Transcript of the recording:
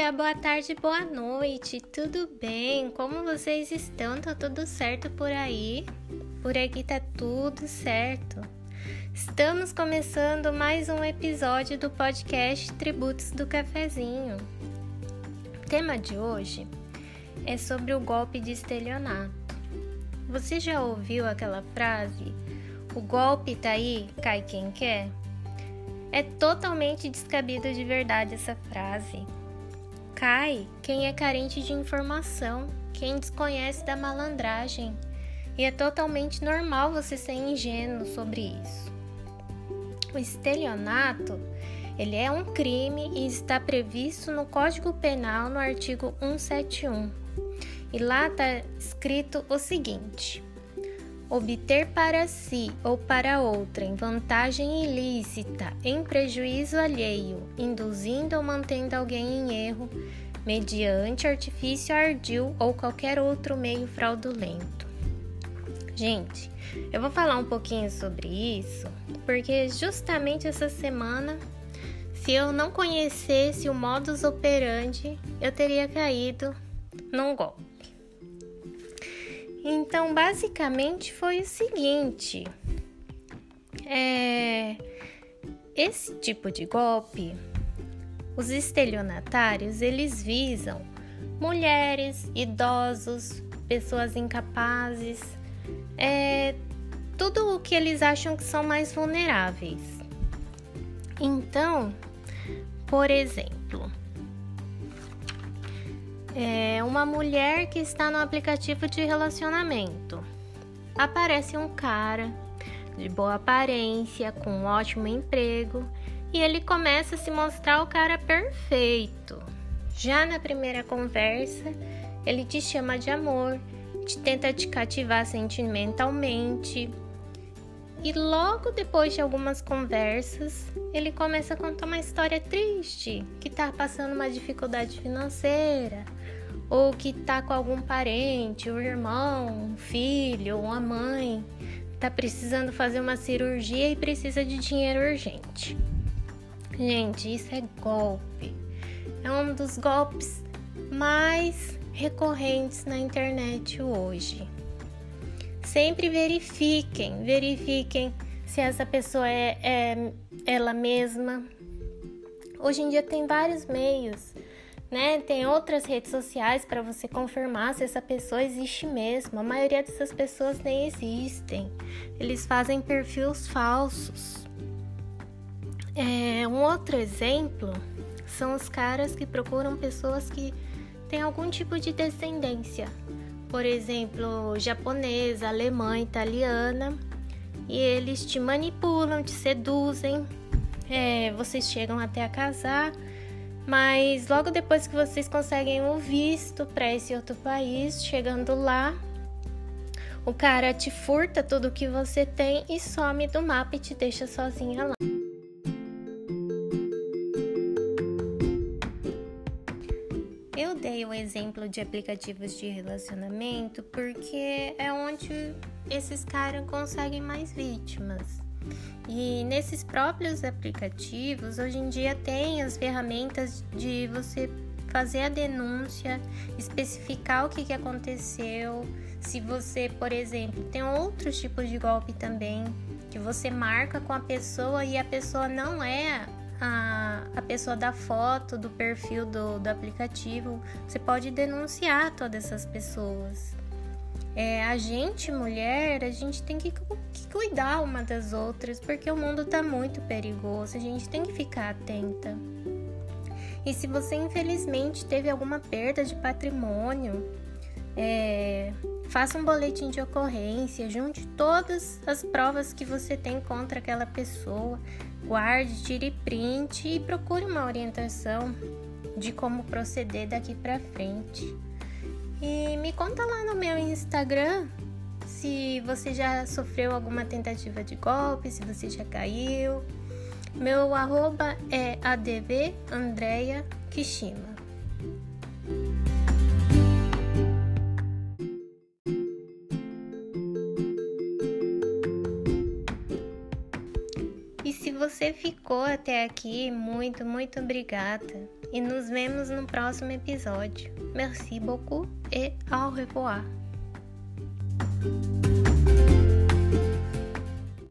dia, boa tarde, boa noite, tudo bem? Como vocês estão? Tá tudo certo por aí? Por aqui tá tudo certo. Estamos começando mais um episódio do podcast Tributos do Cafezinho. O tema de hoje é sobre o golpe de estelionato. Você já ouviu aquela frase? O golpe tá aí, cai quem quer? É totalmente descabido de verdade essa frase. Cai quem é carente de informação, quem desconhece da malandragem. E é totalmente normal você ser ingênuo sobre isso. O estelionato, ele é um crime e está previsto no Código Penal no artigo 171. E lá está escrito o seguinte: obter para si ou para outrem vantagem ilícita em prejuízo alheio, induzindo ou mantendo alguém em erro, mediante artifício ardil ou qualquer outro meio fraudulento. Gente, eu vou falar um pouquinho sobre isso, porque justamente essa semana, se eu não conhecesse o modus operandi, eu teria caído num golpe. Então, basicamente foi o seguinte: é, esse tipo de golpe, os estelionatários, eles visam mulheres, idosos, pessoas incapazes, é, tudo o que eles acham que são mais vulneráveis. Então, por exemplo, é uma mulher que está no aplicativo de relacionamento. Aparece um cara de boa aparência, com um ótimo emprego, e ele começa a se mostrar o cara perfeito. Já na primeira conversa, ele te chama de amor, te tenta te cativar sentimentalmente. E logo depois de algumas conversas, ele começa a contar uma história triste, que tá passando uma dificuldade financeira, ou que tá com algum parente, um irmão, um filho, uma mãe, tá precisando fazer uma cirurgia e precisa de dinheiro urgente. Gente, isso é golpe. É um dos golpes mais recorrentes na internet hoje. Sempre verifiquem, verifiquem se essa pessoa é, é ela mesma. Hoje em dia tem vários meios né? Tem outras redes sociais para você confirmar se essa pessoa existe mesmo. A maioria dessas pessoas nem existem. Eles fazem perfis falsos. É, um outro exemplo são os caras que procuram pessoas que têm algum tipo de descendência. Por exemplo, japonesa, alemã, italiana. E eles te manipulam, te seduzem. É, vocês chegam até a casar mas logo depois que vocês conseguem o visto para esse outro país, chegando lá, o cara te furta tudo que você tem e some do mapa e te deixa sozinha lá. Eu dei o exemplo de aplicativos de relacionamento porque é onde esses caras conseguem mais vítimas. E nesses próprios aplicativos, hoje em dia tem as ferramentas de você fazer a denúncia, especificar o que, que aconteceu. Se você, por exemplo, tem outros tipos de golpe também, que você marca com a pessoa e a pessoa não é a, a pessoa da foto, do perfil do, do aplicativo, você pode denunciar todas essas pessoas. É, a gente, mulher, a gente tem que, que cuidar uma das outras, porque o mundo tá muito perigoso, a gente tem que ficar atenta. E se você infelizmente teve alguma perda de patrimônio, é, faça um boletim de ocorrência, junte todas as provas que você tem contra aquela pessoa, guarde, tire print e procure uma orientação de como proceder daqui para frente. E me conta lá no meu Instagram se você já sofreu alguma tentativa de golpe, se você já caiu. Meu arroba é adv Andrea Kishima. Você ficou até aqui, muito, muito obrigada. E nos vemos no próximo episódio. Merci beaucoup et au revoir.